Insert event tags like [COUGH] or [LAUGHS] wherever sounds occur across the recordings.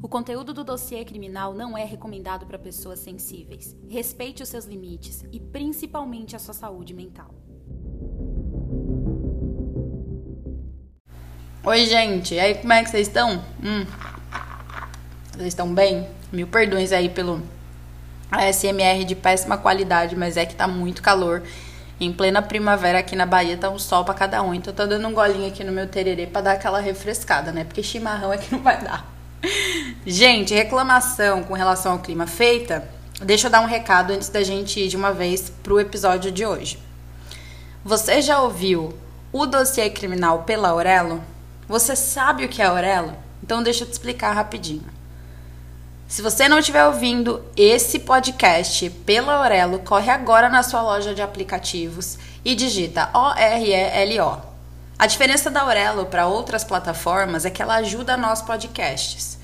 O conteúdo do dossiê criminal não é recomendado para pessoas sensíveis. Respeite os seus limites e principalmente a sua saúde mental. Oi, gente. E aí, como é que vocês estão? Hum. Vocês estão bem? Mil perdões aí pelo ASMR de péssima qualidade, mas é que tá muito calor. Em plena primavera aqui na Bahia tá um sol pra cada um. Então tô dando um golinho aqui no meu tererê pra dar aquela refrescada, né? Porque chimarrão é que não vai dar. Gente, reclamação com relação ao clima feita. Deixa eu dar um recado antes da gente ir de uma vez pro episódio de hoje. Você já ouviu o dossiê criminal pela Aurelo? Você sabe o que é Aurelo? Então deixa eu te explicar rapidinho. Se você não estiver ouvindo esse podcast pela Aurelo, corre agora na sua loja de aplicativos e digita O-R-E-L-O. A diferença da Aurelo para outras plataformas é que ela ajuda nós podcasts.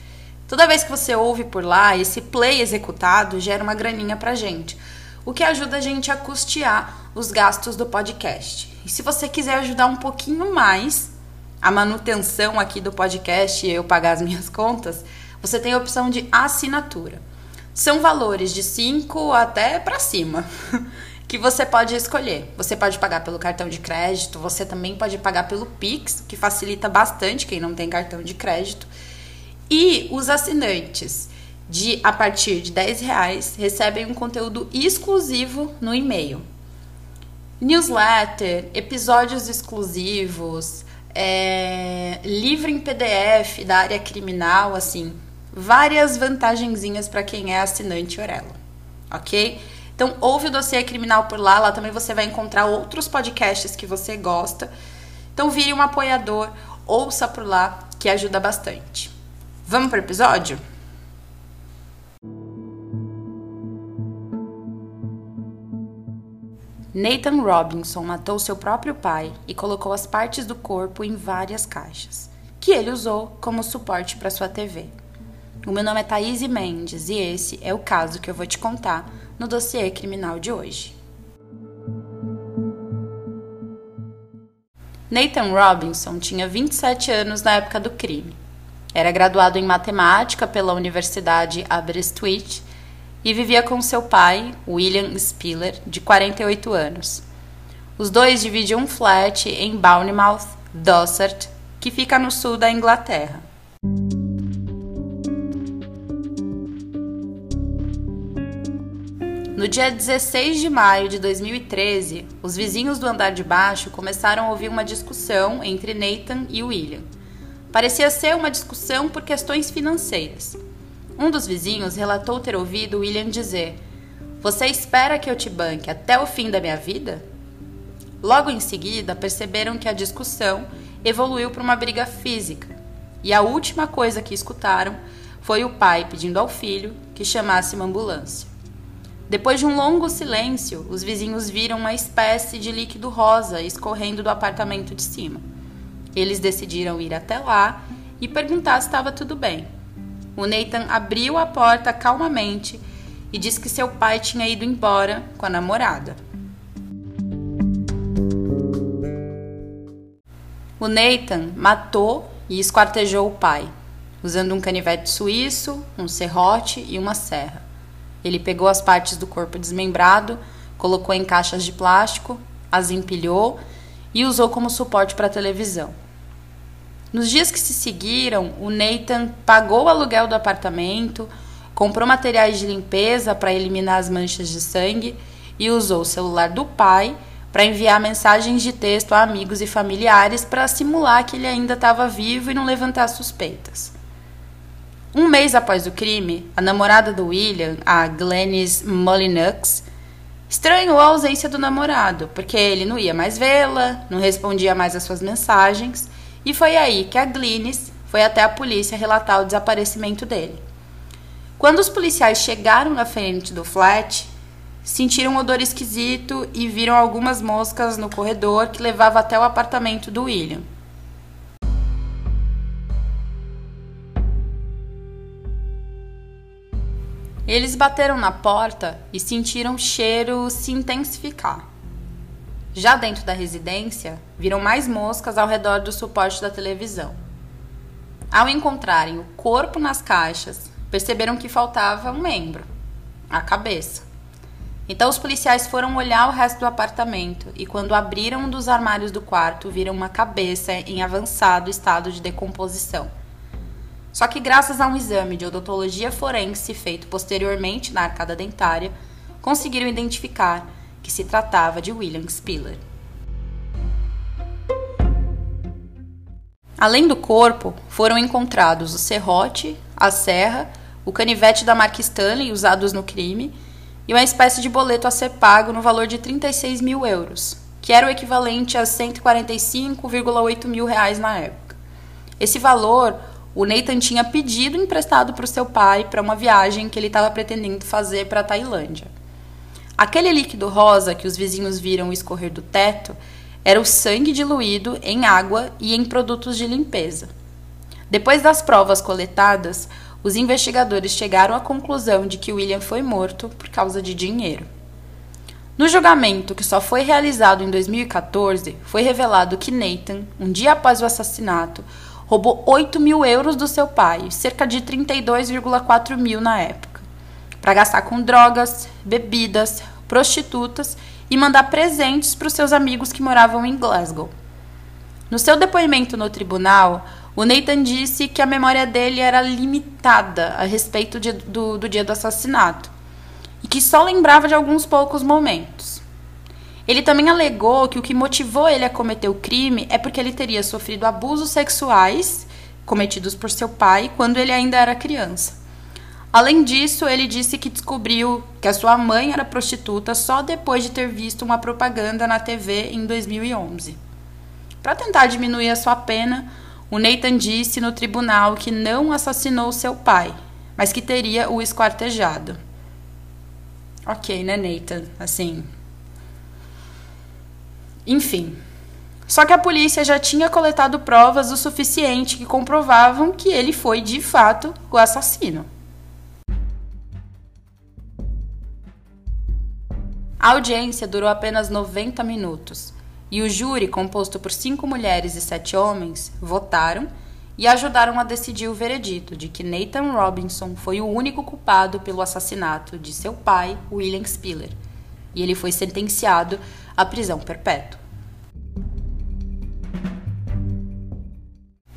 Toda vez que você ouve por lá, esse play executado gera uma graninha pra gente, o que ajuda a gente a custear os gastos do podcast. E se você quiser ajudar um pouquinho mais a manutenção aqui do podcast e eu pagar as [LAUGHS] minhas contas, você tem a opção de assinatura. São valores de 5 até para cima [LAUGHS] que você pode escolher. Você pode pagar pelo cartão de crédito, você também pode pagar pelo Pix, que facilita bastante quem não tem cartão de crédito. E os assinantes de a partir de 10 reais recebem um conteúdo exclusivo no e-mail. Newsletter, episódios exclusivos, é, livro em PDF da área criminal, assim, várias vantagenzinhas para quem é assinante Orelo, ok? Então, ouve o dossiê criminal por lá, lá também você vai encontrar outros podcasts que você gosta. Então, vire um apoiador, ouça por lá, que ajuda bastante. Vamos para o episódio? Nathan Robinson matou seu próprio pai e colocou as partes do corpo em várias caixas, que ele usou como suporte para sua TV. O meu nome é Thaís Mendes e esse é o caso que eu vou te contar no dossiê criminal de hoje. Nathan Robinson tinha 27 anos na época do crime. Era graduado em matemática pela Universidade Aberystwyth e vivia com seu pai, William Spiller, de 48 anos. Os dois dividiam um flat em Bournemouth, Dorset, que fica no sul da Inglaterra. No dia 16 de maio de 2013, os vizinhos do andar de baixo começaram a ouvir uma discussão entre Nathan e William. Parecia ser uma discussão por questões financeiras. Um dos vizinhos relatou ter ouvido William dizer: Você espera que eu te banque até o fim da minha vida? Logo em seguida, perceberam que a discussão evoluiu para uma briga física, e a última coisa que escutaram foi o pai pedindo ao filho que chamasse uma ambulância. Depois de um longo silêncio, os vizinhos viram uma espécie de líquido rosa escorrendo do apartamento de cima. Eles decidiram ir até lá e perguntar se estava tudo bem. O Nathan abriu a porta calmamente e disse que seu pai tinha ido embora com a namorada. O Nathan matou e esquartejou o pai, usando um canivete suíço, um serrote e uma serra. Ele pegou as partes do corpo desmembrado, colocou em caixas de plástico, as empilhou e usou como suporte para a televisão. Nos dias que se seguiram, o Nathan pagou o aluguel do apartamento, comprou materiais de limpeza para eliminar as manchas de sangue e usou o celular do pai para enviar mensagens de texto a amigos e familiares para simular que ele ainda estava vivo e não levantar suspeitas. Um mês após o crime, a namorada do William, a Glennis Molyneux, estranhou a ausência do namorado, porque ele não ia mais vê-la, não respondia mais às suas mensagens, e foi aí que a Glennis foi até a polícia relatar o desaparecimento dele. Quando os policiais chegaram na frente do flat, sentiram um odor esquisito e viram algumas moscas no corredor que levava até o apartamento do William. Eles bateram na porta e sentiram o cheiro se intensificar. Já dentro da residência, viram mais moscas ao redor do suporte da televisão. Ao encontrarem o corpo nas caixas, perceberam que faltava um membro, a cabeça. Então os policiais foram olhar o resto do apartamento e quando abriram um dos armários do quarto, viram uma cabeça em avançado estado de decomposição. Só que graças a um exame de odontologia forense feito posteriormente na arcada dentária, conseguiram identificar que se tratava de William Spiller. Além do corpo, foram encontrados o serrote, a serra, o canivete da marca Stanley usados no crime e uma espécie de boleto a ser pago no valor de 36 mil euros, que era o equivalente a 145,8 mil reais na época. Esse valor o Nathan tinha pedido emprestado para o seu pai para uma viagem que ele estava pretendendo fazer para a Tailândia. Aquele líquido rosa que os vizinhos viram escorrer do teto era o sangue diluído em água e em produtos de limpeza. Depois das provas coletadas, os investigadores chegaram à conclusão de que William foi morto por causa de dinheiro. No julgamento, que só foi realizado em 2014, foi revelado que Nathan, um dia após o assassinato, roubou 8 mil euros do seu pai, cerca de 32,4 mil na época, para gastar com drogas, bebidas, prostitutas e mandar presentes para os seus amigos que moravam em Glasgow. No seu depoimento no tribunal, o Nathan disse que a memória dele era limitada a respeito de, do, do dia do assassinato e que só lembrava de alguns poucos momentos. Ele também alegou que o que motivou ele a cometer o crime é porque ele teria sofrido abusos sexuais cometidos por seu pai quando ele ainda era criança. Além disso, ele disse que descobriu que a sua mãe era prostituta só depois de ter visto uma propaganda na TV em 2011. Para tentar diminuir a sua pena, o Nathan disse no tribunal que não assassinou seu pai, mas que teria o esquartejado. Ok, né, Nathan? Assim. Enfim. Só que a polícia já tinha coletado provas o suficiente que comprovavam que ele foi de fato o assassino. A audiência durou apenas 90 minutos e o júri, composto por cinco mulheres e sete homens, votaram e ajudaram a decidir o veredito de que Nathan Robinson foi o único culpado pelo assassinato de seu pai, William Spiller, e ele foi sentenciado à prisão perpétua.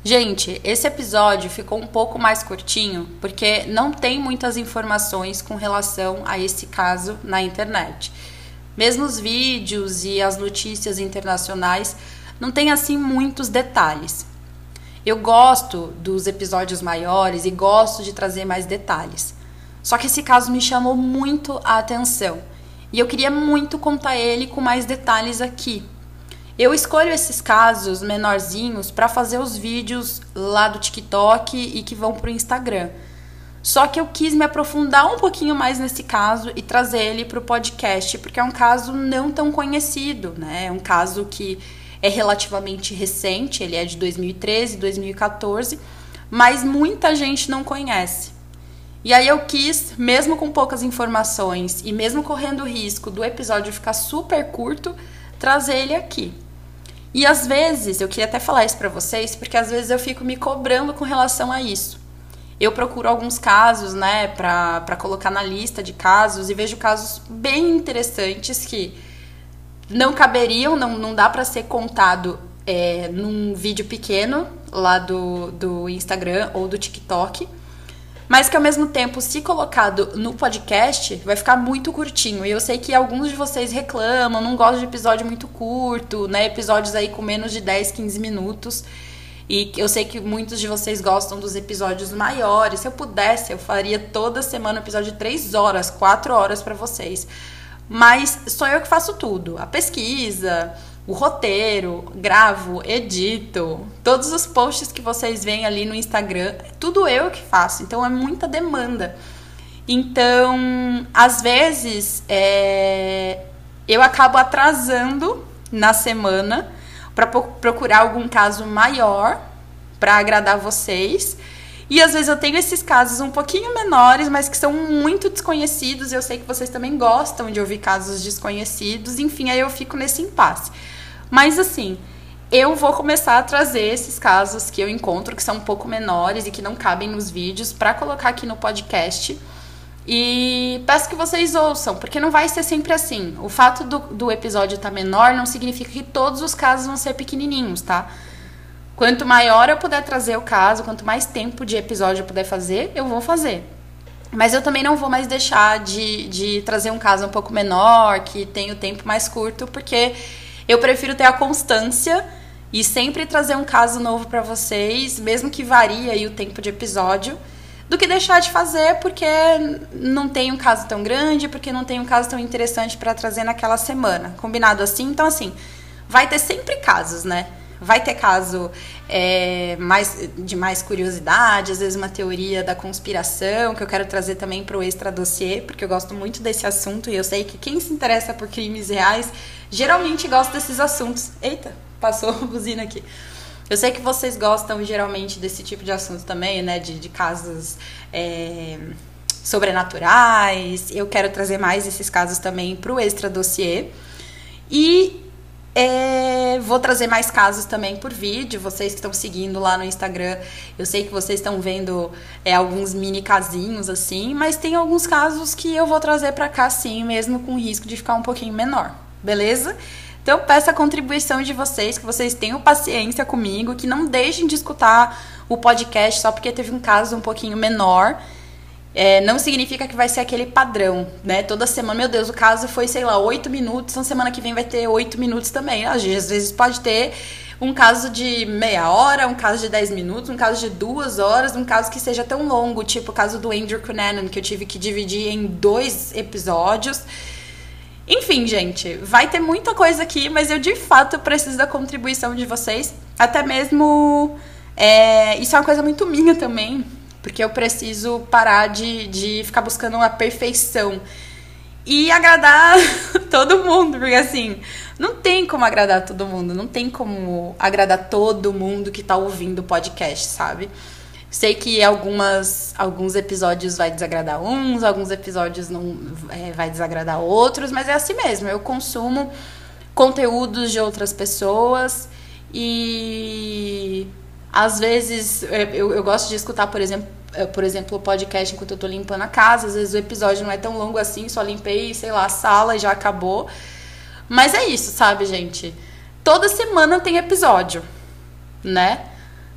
Gente, esse episódio ficou um pouco mais curtinho porque não tem muitas informações com relação a esse caso na internet. Mesmo os vídeos e as notícias internacionais não tem assim muitos detalhes. Eu gosto dos episódios maiores e gosto de trazer mais detalhes. Só que esse caso me chamou muito a atenção e eu queria muito contar ele com mais detalhes aqui. Eu escolho esses casos menorzinhos para fazer os vídeos lá do TikTok e que vão para o Instagram. Só que eu quis me aprofundar um pouquinho mais nesse caso e trazer ele para o podcast, porque é um caso não tão conhecido, né? É um caso que é relativamente recente, ele é de 2013, 2014, mas muita gente não conhece. E aí eu quis, mesmo com poucas informações e mesmo correndo o risco do episódio ficar super curto, trazer ele aqui. E às vezes, eu queria até falar isso para vocês, porque às vezes eu fico me cobrando com relação a isso. Eu procuro alguns casos, né, para colocar na lista de casos e vejo casos bem interessantes que não caberiam, não, não dá para ser contado é, num vídeo pequeno lá do, do Instagram ou do TikTok, mas que ao mesmo tempo, se colocado no podcast, vai ficar muito curtinho. E eu sei que alguns de vocês reclamam, não gostam de episódio muito curto, né? Episódios aí com menos de 10, 15 minutos. E eu sei que muitos de vocês gostam dos episódios maiores. Se eu pudesse, eu faria toda semana um episódio de 3 horas, 4 horas para vocês. Mas sou eu que faço tudo. A pesquisa, o roteiro, gravo, edito, todos os posts que vocês veem ali no Instagram, tudo eu que faço. Então é muita demanda. Então, às vezes, é, eu acabo atrasando na semana para procurar algum caso maior para agradar vocês. E às vezes eu tenho esses casos um pouquinho menores, mas que são muito desconhecidos. Eu sei que vocês também gostam de ouvir casos desconhecidos. Enfim, aí eu fico nesse impasse. Mas assim, eu vou começar a trazer esses casos que eu encontro que são um pouco menores e que não cabem nos vídeos para colocar aqui no podcast. E peço que vocês ouçam, porque não vai ser sempre assim. O fato do, do episódio estar tá menor não significa que todos os casos vão ser pequenininhos, tá? Quanto maior eu puder trazer o caso, quanto mais tempo de episódio eu puder fazer, eu vou fazer. Mas eu também não vou mais deixar de, de trazer um caso um pouco menor, que tem o tempo mais curto, porque eu prefiro ter a constância e sempre trazer um caso novo para vocês, mesmo que varie aí o tempo de episódio, do que deixar de fazer porque não tem um caso tão grande, porque não tem um caso tão interessante para trazer naquela semana. Combinado assim? Então, assim, vai ter sempre casos, né? Vai ter caso é, mais, de mais curiosidade, às vezes uma teoria da conspiração, que eu quero trazer também para o extra dossiê, porque eu gosto muito desse assunto e eu sei que quem se interessa por crimes reais geralmente gosta desses assuntos. Eita, passou [LAUGHS] a buzina aqui. Eu sei que vocês gostam geralmente desse tipo de assunto também, né? De, de casos é, sobrenaturais. Eu quero trazer mais esses casos também para o extra dossiê. E é, vou trazer mais casos também por vídeo. Vocês que estão seguindo lá no Instagram, eu sei que vocês estão vendo é, alguns mini casinhos assim, mas tem alguns casos que eu vou trazer para cá sim, mesmo com risco de ficar um pouquinho menor, beleza? Então peço a contribuição de vocês, que vocês tenham paciência comigo, que não deixem de escutar o podcast só porque teve um caso um pouquinho menor. É, não significa que vai ser aquele padrão, né? Toda semana, meu Deus, o caso foi, sei lá, oito minutos, então semana que vem vai ter oito minutos também. Às vezes pode ter um caso de meia hora, um caso de dez minutos, um caso de duas horas, um caso que seja tão longo, tipo o caso do Andrew Cunanan, que eu tive que dividir em dois episódios. Enfim, gente, vai ter muita coisa aqui, mas eu de fato preciso da contribuição de vocês. Até mesmo. É, isso é uma coisa muito minha também, porque eu preciso parar de, de ficar buscando uma perfeição e agradar [LAUGHS] todo mundo, porque assim, não tem como agradar todo mundo, não tem como agradar todo mundo que tá ouvindo o podcast, sabe? Sei que algumas, alguns episódios vai desagradar uns, alguns episódios não é, vai desagradar outros, mas é assim mesmo. Eu consumo conteúdos de outras pessoas e às vezes é, eu, eu gosto de escutar, por exemplo, é, por exemplo, o podcast enquanto eu tô limpando a casa. Às vezes o episódio não é tão longo assim, só limpei, sei lá, a sala e já acabou. Mas é isso, sabe, gente? Toda semana tem episódio, né?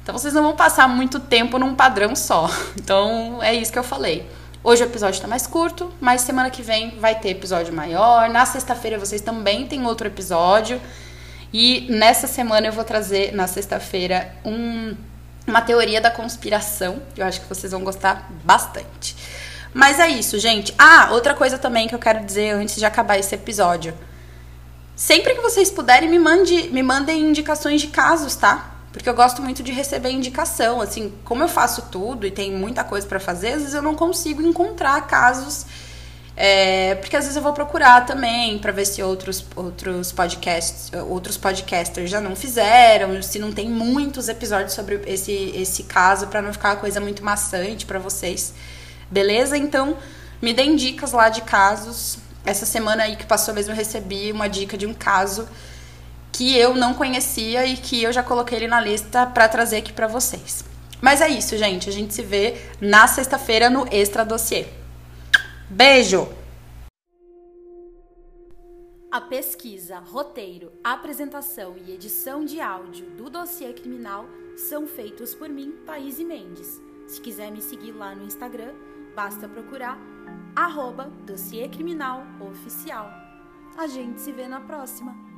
Então vocês não vão passar muito tempo num padrão só. [LAUGHS] Então é isso que eu falei. Hoje o episódio está mais curto, mas semana que vem vai ter episódio maior. Na sexta-feira vocês também tem outro episódio. E nessa semana eu vou trazer, na sexta-feira, um, uma teoria da conspiração. Eu acho que vocês vão gostar bastante. Mas é isso, gente. Ah, outra coisa também que eu quero dizer antes de acabar esse episódio. Sempre que vocês puderem, me, mande, me mandem indicações de casos, tá? Porque eu gosto muito de receber indicação. Assim, como eu faço tudo e tem muita coisa para fazer, às vezes eu não consigo encontrar casos. É, porque às vezes eu vou procurar também para ver se outros, outros podcasts, outros podcasters já não fizeram, se não tem muitos episódios sobre esse, esse caso para não ficar uma coisa muito maçante para vocês. Beleza? Então, me deem dicas lá de casos. Essa semana aí que passou mesmo eu recebi uma dica de um caso que eu não conhecia e que eu já coloquei ele na lista para trazer aqui para vocês. Mas é isso, gente. A gente se vê na sexta-feira no Extra Dossiê. Beijo! A pesquisa, roteiro, apresentação e edição de áudio do dossiê criminal são feitos por mim, Thaís Mendes. Se quiser me seguir lá no Instagram, basta procurar arroba dossiê criminal oficial. A gente se vê na próxima.